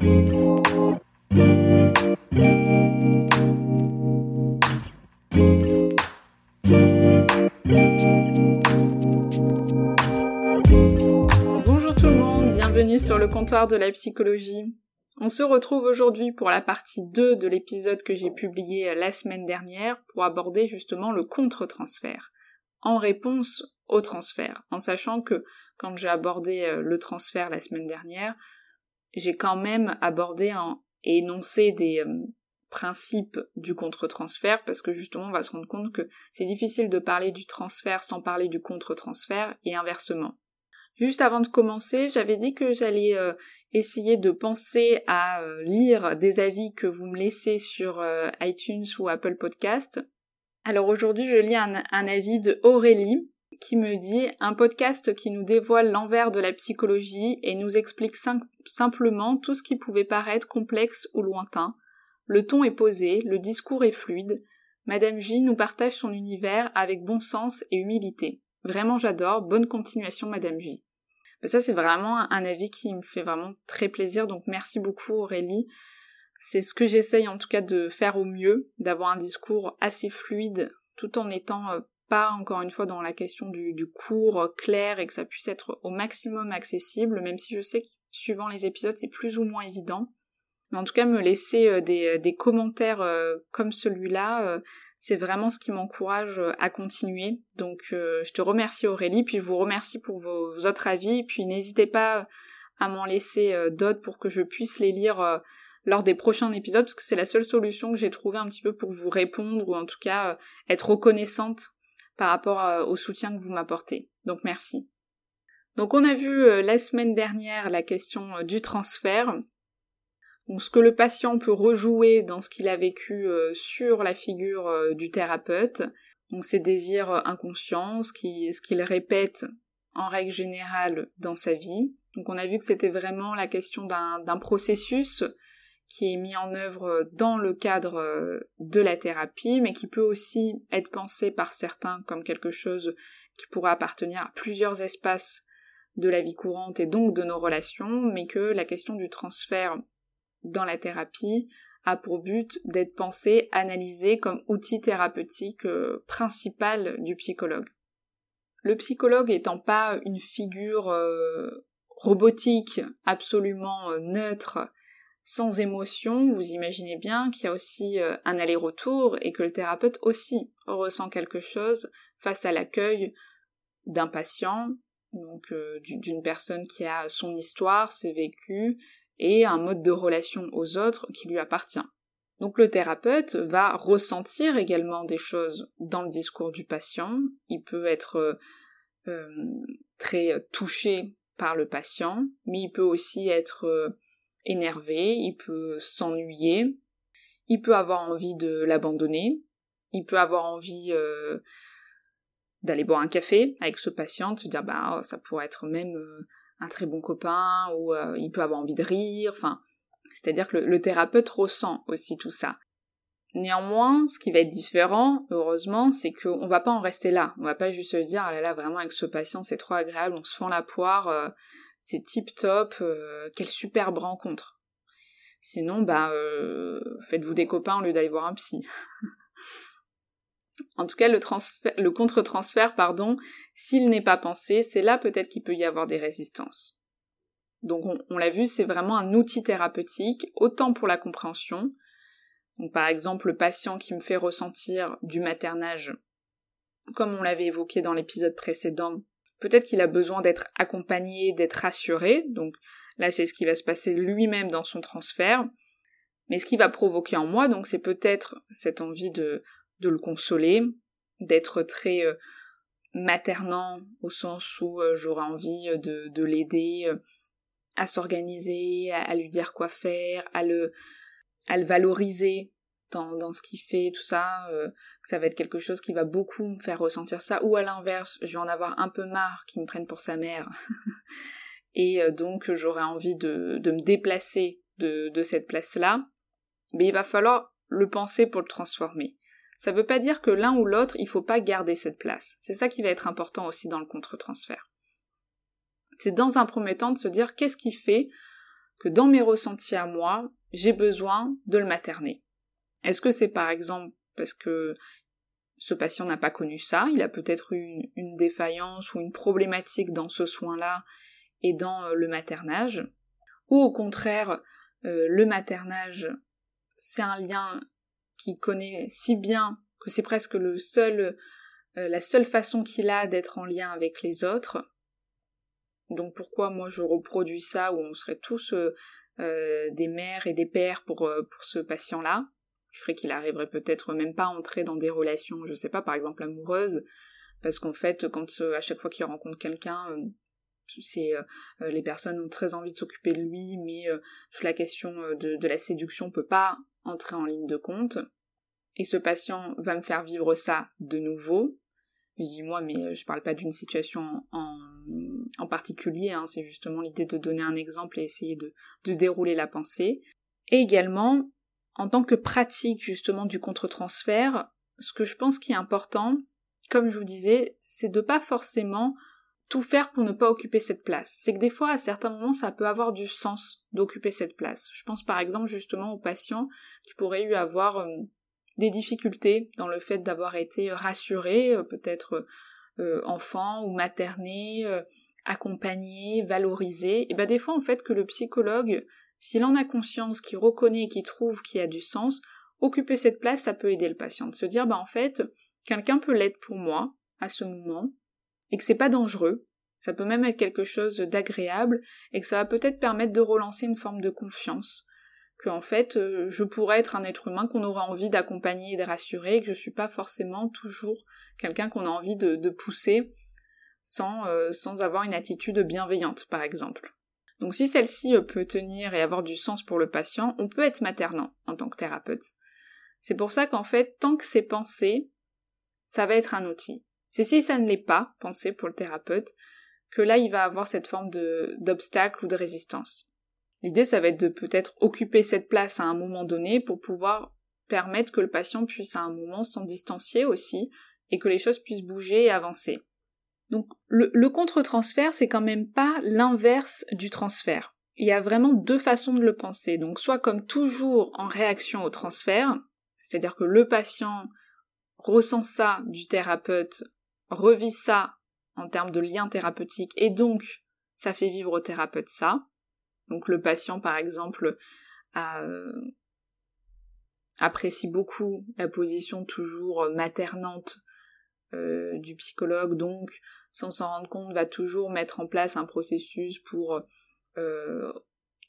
Bonjour tout le monde, bienvenue sur le comptoir de la psychologie. On se retrouve aujourd'hui pour la partie 2 de l'épisode que j'ai publié la semaine dernière pour aborder justement le contre-transfert, en réponse au transfert, en sachant que quand j'ai abordé euh, le transfert la semaine dernière, j'ai quand même abordé et énoncé des euh, principes du contre-transfert parce que justement on va se rendre compte que c'est difficile de parler du transfert sans parler du contre-transfert et inversement. Juste avant de commencer, j'avais dit que j'allais euh, essayer de penser à euh, lire des avis que vous me laissez sur iTunes ou Apple Podcast. Alors aujourd'hui, je lis un avis de Aurélie qui me dit un podcast qui nous dévoile l'envers de la psychologie et nous explique sim- simplement tout ce qui pouvait paraître complexe ou lointain. Le ton est posé, le discours est fluide. Madame J nous partage son univers avec bon sens et humilité. Vraiment j'adore, bonne continuation Madame J. Ben ça c'est vraiment un avis qui me fait vraiment très plaisir, donc merci beaucoup Aurélie. C'est ce que j'essaye en tout cas de faire au mieux, d'avoir un discours assez fluide tout en étant euh, pas encore une fois dans la question du, cours euh, clair et que ça puisse être au maximum accessible, même si je sais que suivant les épisodes c'est plus ou moins évident. Mais en tout cas me laisser euh, des, des commentaires euh, comme celui-là, euh, c'est vraiment ce qui m'encourage euh, à continuer. Donc euh, je te remercie Aurélie, puis je vous remercie pour vos, autres avis, puis n'hésitez pas à m'en laisser euh, d'autres pour que je puisse les lire euh, lors des prochains épisodes, parce que c'est la seule solution que j'ai trouvée un petit peu pour vous répondre, ou en tout cas euh, être reconnaissante par rapport euh, au soutien que vous m'apportez. Donc merci. Donc on a vu euh, la semaine dernière la question euh, du transfert. Donc ce que le patient peut rejouer dans ce qu'il a vécu sur la figure du thérapeute. Donc ses désirs inconscients, ce qui- ce qu'il répète en règle générale dans sa vie. Donc on a vu que c'était vraiment la question d'un processus qui est mis en œuvre dans le cadre euh, de la thérapie, mais qui peut aussi être pensé par certains comme quelque chose qui pourrait appartenir à plusieurs espaces de la vie courante et donc de nos relations, mais que la question du transfert dans la thérapie a pour but d'être pensé, analysé comme outil thérapeutique euh, principal du psychologue. Le psychologue étant pas une figure euh, robotique absolument euh, neutre, sans émotion, vous imaginez bien qu'il y a aussi euh, un aller-retour et que le thérapeute aussi ressent quelque chose face à l'accueil d'un patient, donc euh, du- d'une personne qui a son histoire, ses vécus et un mode de relation aux autres qui lui appartient. Donc le thérapeute va ressentir également des choses dans le discours du patient, il peut être euh, très touché par le patient, mais il peut aussi être énervé, il peut s'ennuyer, il peut avoir envie de l'abandonner, il peut avoir envie euh, d'aller boire un café avec ce patient, de se dire bah ça pourrait être même euh, un très bon copain, ou euh, il peut avoir envie de rire, enfin, c'est-à-dire que le, thérapeute ressent aussi tout ça. Néanmoins, ce qui va être différent, heureusement, c'est qu'on va pas en rester là. On va pas juste se dire, ah là là, vraiment avec ce patient, c'est trop agréable, on se fend la poire, c'est tip top, euh, quelle superbe rencontre. Sinon, bah, euh, faites-vous des copains au lieu d'aller voir un psy. en tout cas, le, transfert, le contre-transfert, pardon, s'il n'est pas pensé, c'est là peut-être qu'il peut y avoir des résistances. Donc, on, l'a vu, c'est vraiment un outil thérapeutique, autant pour la compréhension. Par exemple, le patient qui me fait ressentir du maternage, comme on l'avait évoqué dans l'épisode précédent, peut-être qu'il a besoin d'être accompagné, d'être rassuré, donc là c'est ce qui va se passer lui-même dans son transfert, mais ce qui va provoquer en moi, donc c'est peut-être cette envie de, de le consoler, d'être très euh, maternant au sens où euh, j'aurais envie de, de l'aider euh, à s'organiser, à, lui dire quoi faire, à le, à le valoriser dans, dans ce qu'il fait, tout ça, euh, ça va être quelque chose qui va beaucoup me faire ressentir ça, ou à l'inverse, je vais en avoir un peu marre qu'il me prenne pour sa mère, et euh, donc j'aurai envie de, me déplacer de, de cette place-là, mais il va falloir le penser pour le transformer. Ça veut pas dire que l'un ou l'autre, il faut pas garder cette place. C'est ça qui va être important aussi dans le contre-transfert. C'est dans un premier temps de se dire qu'est-ce qui fait que dans mes ressentis à moi, j'ai besoin de le materner? Est-ce que c'est par exemple parce que ce patient n'a pas connu ça, il a peut-être eu une, défaillance ou une problématique dans ce soin-là et dans euh, le maternage, ou au contraire, euh, le maternage, c'est un lien qu'il connaît si bien que c'est presque euh, la seule façon qu'il a d'être en lien avec les autres. Donc pourquoi moi je reproduis ça où on serait tous des mères et des pères pour, pour ce patient-là? Qui ferait qu'il arriverait peut-être même pas à entrer dans des relations, je sais pas, par exemple amoureuses, parce qu'en fait, quand euh, à chaque fois qu'il rencontre quelqu'un, euh, euh, les personnes ont très envie de s'occuper de lui, mais toute la question de, de, la séduction peut pas entrer en ligne de compte. Et ce patient va me faire vivre ça de nouveau. Je dis moi, mais je parle pas d'une situation en, en particulier, hein, c'est justement l'idée de donner un exemple et essayer de, de dérouler la pensée. Et également, en tant que pratique justement du contre-transfert, ce que je pense qui est important, comme je vous disais, c'est de pas forcément tout faire pour ne pas occuper cette place. C'est que des fois, à certains moments, ça peut avoir du sens d'occuper cette place. Je pense par exemple justement aux patients qui pourraient eu avoir euh, des difficultés dans le fait d'avoir été rassurés, euh, peut-être euh, enfants ou maternés, accompagnés, valorisés. Et ben des fois, en fait, que le psychologue s'il en a conscience, qu'il reconnaît et qu'il trouve qu'il y a du sens, occuper cette place, ça peut aider le patient. De se dire, bah en fait, quelqu'un peut l'être pour moi, à ce moment, et que c'est pas dangereux, ça peut même être quelque chose d'agréable, et que ça va peut-être permettre de relancer une forme de confiance. Que en fait, euh, je pourrais être un être humain qu'on aura envie d'accompagner et de rassurer, et que je suis pas forcément toujours quelqu'un qu'on a envie de, pousser sans, euh, sans avoir une attitude bienveillante, par exemple. Donc si celle-ci euh, peut tenir et avoir du sens pour le patient, on peut être maternant en tant que thérapeute. C'est pour ça qu'en fait, tant que c'est pensé, ça va être un outil. C'est si ça ne l'est pas, pensé pour le thérapeute, que là il va avoir cette forme d'obstacle ou de résistance. L'idée ça va être de peut-être occuper cette place à un moment donné pour pouvoir permettre que le patient puisse à un moment s'en distancier aussi et que les choses puissent bouger et avancer. Donc le, contre-transfert, c'est quand même pas l'inverse du transfert. Il y a vraiment deux façons de le penser. Donc soit comme toujours en réaction au transfert, c'est-à-dire que le patient ressent ça du thérapeute, revit ça en termes de lien thérapeutique, et donc ça fait vivre au thérapeute ça. Donc le patient, par exemple, euh, apprécie beaucoup la position toujours maternante euh, du psychologue, donc sans s'en rendre compte, va toujours mettre en place un processus pour euh,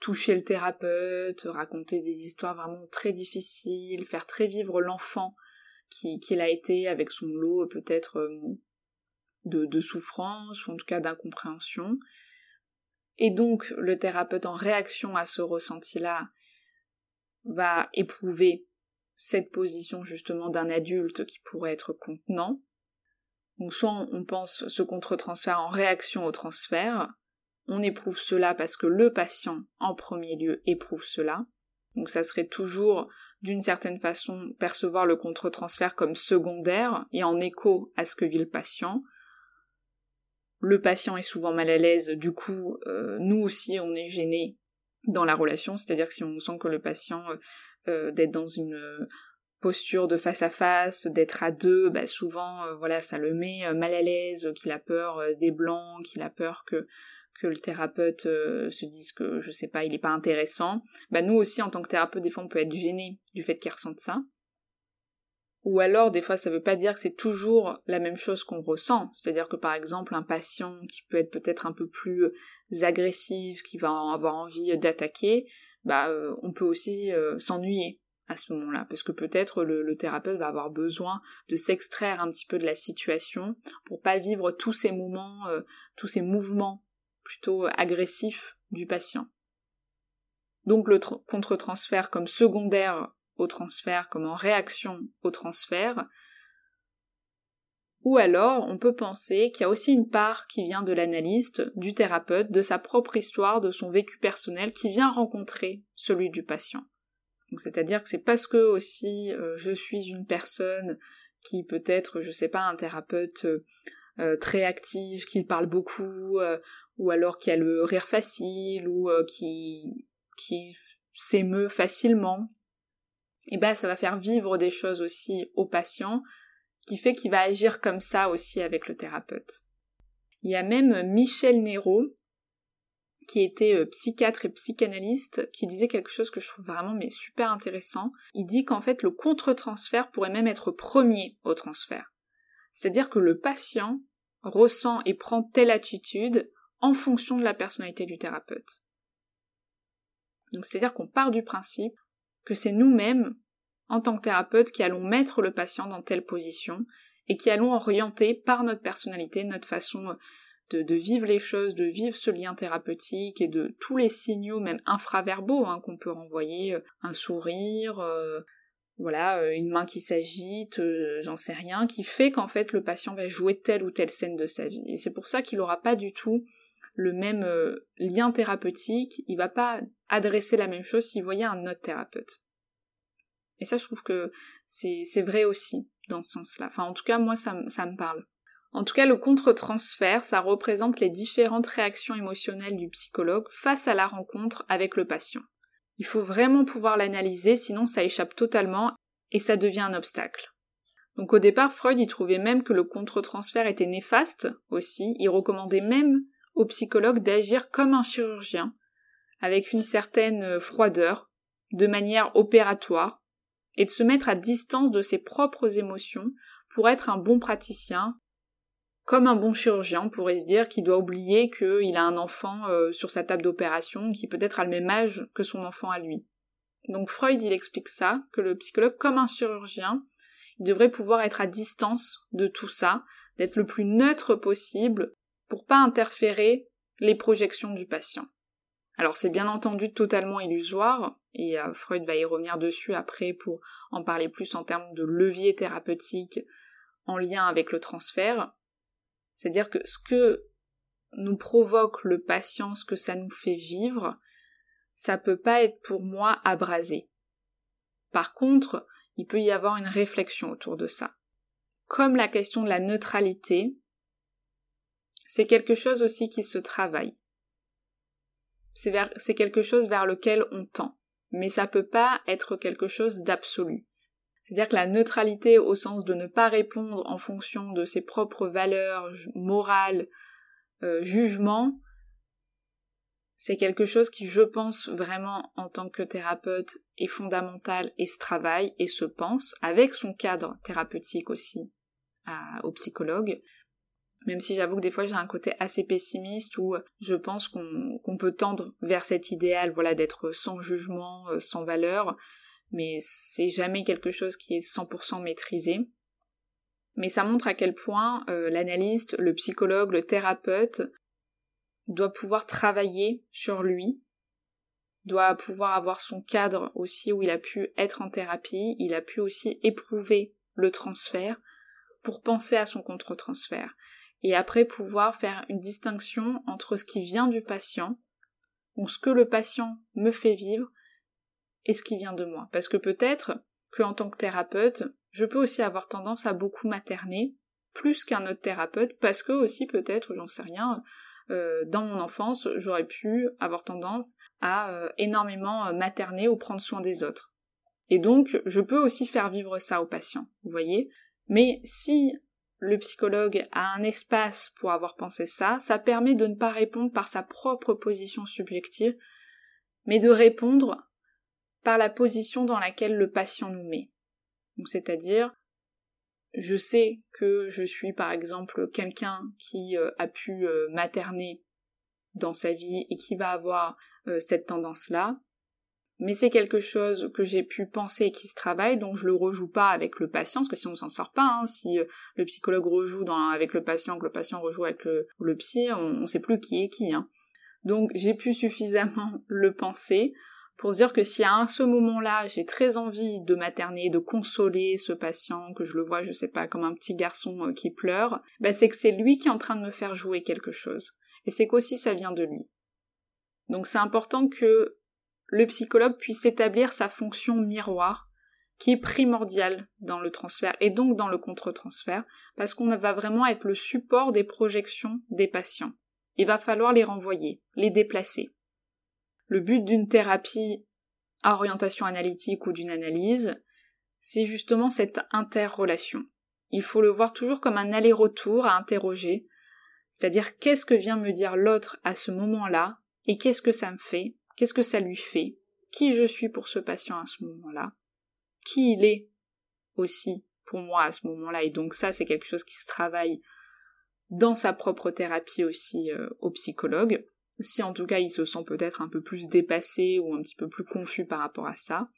toucher le thérapeute, raconter des histoires vraiment très difficiles, faire très vivre l'enfant qu'il a été avec son lot peut-être euh, de, de souffrance ou en tout cas d'incompréhension. Et donc le thérapeute en réaction à ce ressenti-là va éprouver cette position justement d'un adulte qui pourrait être contenant, donc soit on pense ce contre-transfert en réaction au transfert, on éprouve cela parce que le patient en premier lieu éprouve cela. Donc ça serait toujours d'une certaine façon percevoir le contre-transfert comme secondaire et en écho à ce que vit le patient. Le patient est souvent mal à l'aise, du coup, euh, nous aussi on est gêné dans la relation, c'est-à-dire que si on sent que le patient euh, euh, d'être dans une posture de face à face, d'être à deux, bah souvent euh, voilà ça le met euh, mal à l'aise, qu'il a peur euh, des blancs, qu'il a peur que le thérapeute se dise que je sais pas, il est pas intéressant. Bah nous aussi en tant que thérapeute des fois on peut être gêné du fait qu'il ressente ça. Ou alors des fois ça veut pas dire que c'est toujours la même chose qu'on ressent, c'est-à-dire que par exemple un patient qui peut être peut-être un peu plus agressif, qui va avoir envie d'attaquer, bah on peut aussi s'ennuyer à ce moment-là, parce que peut-être le, thérapeute va avoir besoin de s'extraire un petit peu de la situation pour pas vivre tous ces moments, euh, tous ces mouvements plutôt agressifs du patient. Donc le contre-transfert comme secondaire au transfert, comme en réaction au transfert, ou alors, on peut penser qu'il y a aussi une part qui vient de l'analyste, du thérapeute, de sa propre histoire, de son vécu personnel, qui vient rencontrer celui du patient. C'est-à-dire que c'est parce que aussi euh, je suis une personne qui peut être, je sais pas, un thérapeute euh, euh, très actif, qui parle beaucoup, ou alors qui a le rire facile, ou qui, qui s'émeut facilement, et ben ça va faire vivre des choses aussi au patient qui fait qu'il va agir comme ça aussi avec le thérapeute. Il y a même Michel Nero, qui était euh, psychiatre et psychanalyste, qui disait quelque chose que je trouve vraiment super intéressant. Il dit qu'en fait le contre-transfert pourrait même être premier au transfert. C'est-à-dire que le patient ressent et prend telle attitude en fonction de la personnalité du thérapeute. Donc c'est-à-dire qu'on part du principe que c'est nous-mêmes en tant que thérapeute qui allons mettre le patient dans telle position et qui allons orienter par notre personnalité, notre façon de, vivre les choses, de vivre ce lien thérapeutique et de tous les signaux, même infraverbaux, hein, qu'on peut renvoyer, euh, un sourire, euh, voilà, euh, une main qui s'agite, j'en sais rien, qui fait qu'en fait le patient va jouer telle ou telle scène de sa vie. Et c'est pour ça qu'il n'aura pas du tout le même lien thérapeutique, il va pas adresser la même chose s'il voyait un autre thérapeute. Et ça, je trouve que c'est vrai aussi dans ce sens-là. Enfin, en tout cas, moi, ça, me parle. En tout cas, le contre-transfert, ça représente les différentes réactions émotionnelles du psychologue face à la rencontre avec le patient. Il faut vraiment pouvoir l'analyser, sinon ça échappe totalement et ça devient un obstacle. Donc au départ, Freud y trouvait même que le contre-transfert était néfaste aussi, il recommandait même au psychologue d'agir comme un chirurgien, avec une certaine froideur, de manière opératoire, et de se mettre à distance de ses propres émotions pour être un bon praticien, comme un bon chirurgien, pourrait se dire qu'il doit oublier qu'il a un enfant euh, sur sa table d'opération qui peut-être a le même âge que son enfant à lui. Donc Freud, il explique ça, que le psychologue, comme un chirurgien, il devrait pouvoir être à distance de tout ça, d'être le plus neutre possible pour pas interférer les projections du patient. Alors c'est bien entendu totalement illusoire, et euh, Freud va y revenir dessus après pour en parler plus en termes de levier thérapeutique en lien avec le transfert. C'est-à-dire que ce que nous provoque le patient, ce que ça nous fait vivre, ça peut pas être pour moi abrasé. Par contre, il peut y avoir une réflexion autour de ça. Comme la question de la neutralité, c'est quelque chose aussi qui se travaille c'est quelque chose vers lequel on tend. Mais ça peut pas être quelque chose d'absolu. C'est-à-dire que la neutralité au sens de ne pas répondre en fonction de ses propres valeurs morales, euh, jugements, c'est quelque chose qui, je pense, vraiment en tant que thérapeute est fondamental et se travaille et se pense avec son cadre thérapeutique aussi au psychologue, même si j'avoue que des fois j'ai un côté assez pessimiste où je pense qu'on peut tendre vers cet idéal, voilà, d'être sans jugement, euh, sans valeur, mais c'est jamais quelque chose qui est 100% maîtrisé. Mais ça montre à quel point euh, l'analyste, le psychologue, le thérapeute doit pouvoir travailler sur lui, doit pouvoir avoir son cadre aussi où il a pu être en thérapie, il a pu aussi éprouver le transfert pour penser à son contre-transfert et après pouvoir faire une distinction entre ce qui vient du patient, ou ce que le patient me fait vivre, et ce qui vient de moi. Parce que peut-être que en tant que thérapeute, je peux aussi avoir tendance à beaucoup materner, plus qu'un autre thérapeute, parce que aussi peut-être, j'en sais rien, euh, dans mon enfance, j'aurais pu avoir tendance à euh, énormément euh, materner ou prendre soin des autres. Et donc, je peux aussi faire vivre ça aux patients, vous voyez. Mais si le psychologue a un espace pour avoir pensé ça, ça permet de ne pas répondre par sa propre position subjective, mais de répondre la position dans laquelle le patient nous met. Donc c'est-à-dire, je sais que je suis par exemple quelqu'un qui euh, a pu euh, materner dans sa vie et qui va avoir euh, cette tendance-là, mais c'est quelque chose que j'ai pu penser et qui se travaille, donc je le rejoue pas avec le patient, parce que si on s'en sort pas, hein, si le psychologue rejoue avec le patient, que le patient rejoue avec le, psy, on, ne sait plus qui est qui. Hein. Donc j'ai pu suffisamment le penser pour se dire que si à ce moment-là j'ai très envie de materner, de consoler ce patient, que je le vois, je sais pas, comme un petit garçon euh, qui pleure, bah c'est que c'est lui qui est en train de me faire jouer quelque chose. Et c'est qu'aussi ça vient de lui. Donc c'est important que le psychologue puisse établir sa fonction miroir, qui est primordiale dans le transfert et donc dans le contre-transfert, parce qu'on va vraiment être le support des projections des patients. Il va falloir les renvoyer, les déplacer. Le but d'une thérapie à orientation analytique ou d'une analyse, c'est justement cette interrelation. Il faut le voir toujours comme un aller-retour à interroger, c'est-à-dire qu'est-ce que vient me dire l'autre à ce moment-là, et qu'est-ce que ça me fait, qu'est-ce que ça lui fait, qui je suis pour ce patient à ce moment-là, qui il est aussi pour moi à ce moment-là, et donc ça c'est quelque chose qui se travaille dans sa propre thérapie aussi euh, au psychologue si en tout cas il se sent peut-être un peu plus dépassé ou un petit peu plus confus par rapport à ça.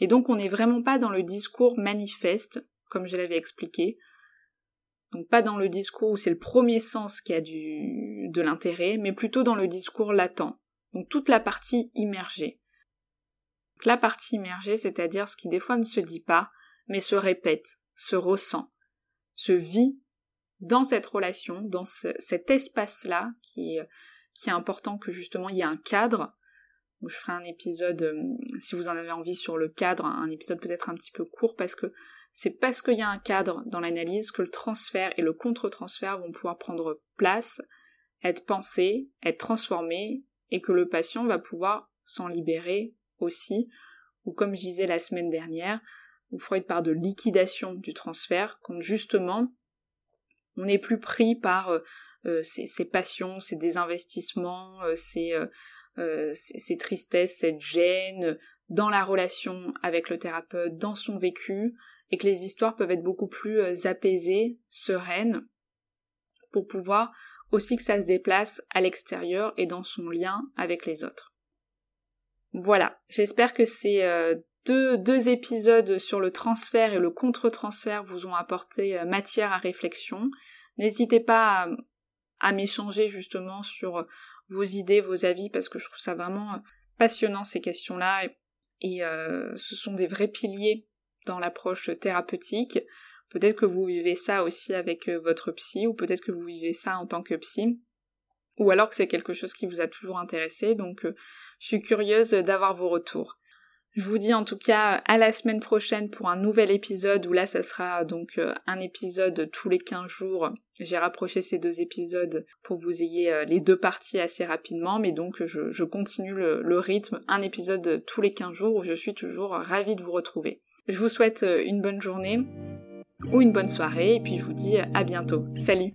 Et donc on n'est vraiment pas dans le discours manifeste, comme je l'avais expliqué, donc pas dans le discours où c'est le premier sens qui a du, de l'intérêt, mais plutôt dans le discours latent, donc toute la partie immergée. la partie immergée, c'est-à-dire ce qui des fois ne se dit pas, mais se répète, se ressent, se vit dans cette relation, dans cet espace-là qui est important que justement il y ait un cadre. je ferai un épisode, euh, si vous en avez envie, sur le cadre, un épisode peut-être un petit peu court, parce que c'est parce qu'il y a un cadre dans l'analyse que le transfert et le contre-transfert vont pouvoir prendre place, être pensés, être transformés, et que le patient va pouvoir s'en libérer aussi, ou comme je disais la semaine dernière, où Freud parle de liquidation du transfert, quand justement on n'est plus pris par euh, euh, ses, passions, ses désinvestissements, euh, euh, ses, tristesses, cette gêne dans la relation avec le thérapeute, dans son vécu, et que les histoires peuvent être beaucoup plus apaisées, sereines, pour pouvoir aussi que ça se déplace à l'extérieur et dans son lien avec les autres. Voilà, j'espère que ces deux, épisodes sur le transfert et le contre-transfert vous ont apporté matière à réflexion. N'hésitez pas à m'échanger justement sur vos idées, vos avis, parce que je trouve ça vraiment passionnant ces questions-là, et, euh, ce sont des vrais piliers dans l'approche thérapeutique. Peut-être que vous vivez ça aussi avec euh, votre psy, ou peut-être que vous vivez ça en tant que psy, ou alors que c'est quelque chose qui vous a toujours intéressé, donc euh, je suis curieuse d'avoir vos retours. Je vous dis en tout cas à la semaine prochaine pour un nouvel épisode où là ça sera donc euh, un épisode tous les 15 jours. J'ai rapproché ces deux épisodes pour que vous ayez euh, les deux parties assez rapidement, mais donc je, continue le, rythme, un épisode tous les 15 jours où je suis toujours ravie de vous retrouver. Je vous souhaite euh, une bonne journée ou une bonne soirée et puis je vous dis à bientôt. Salut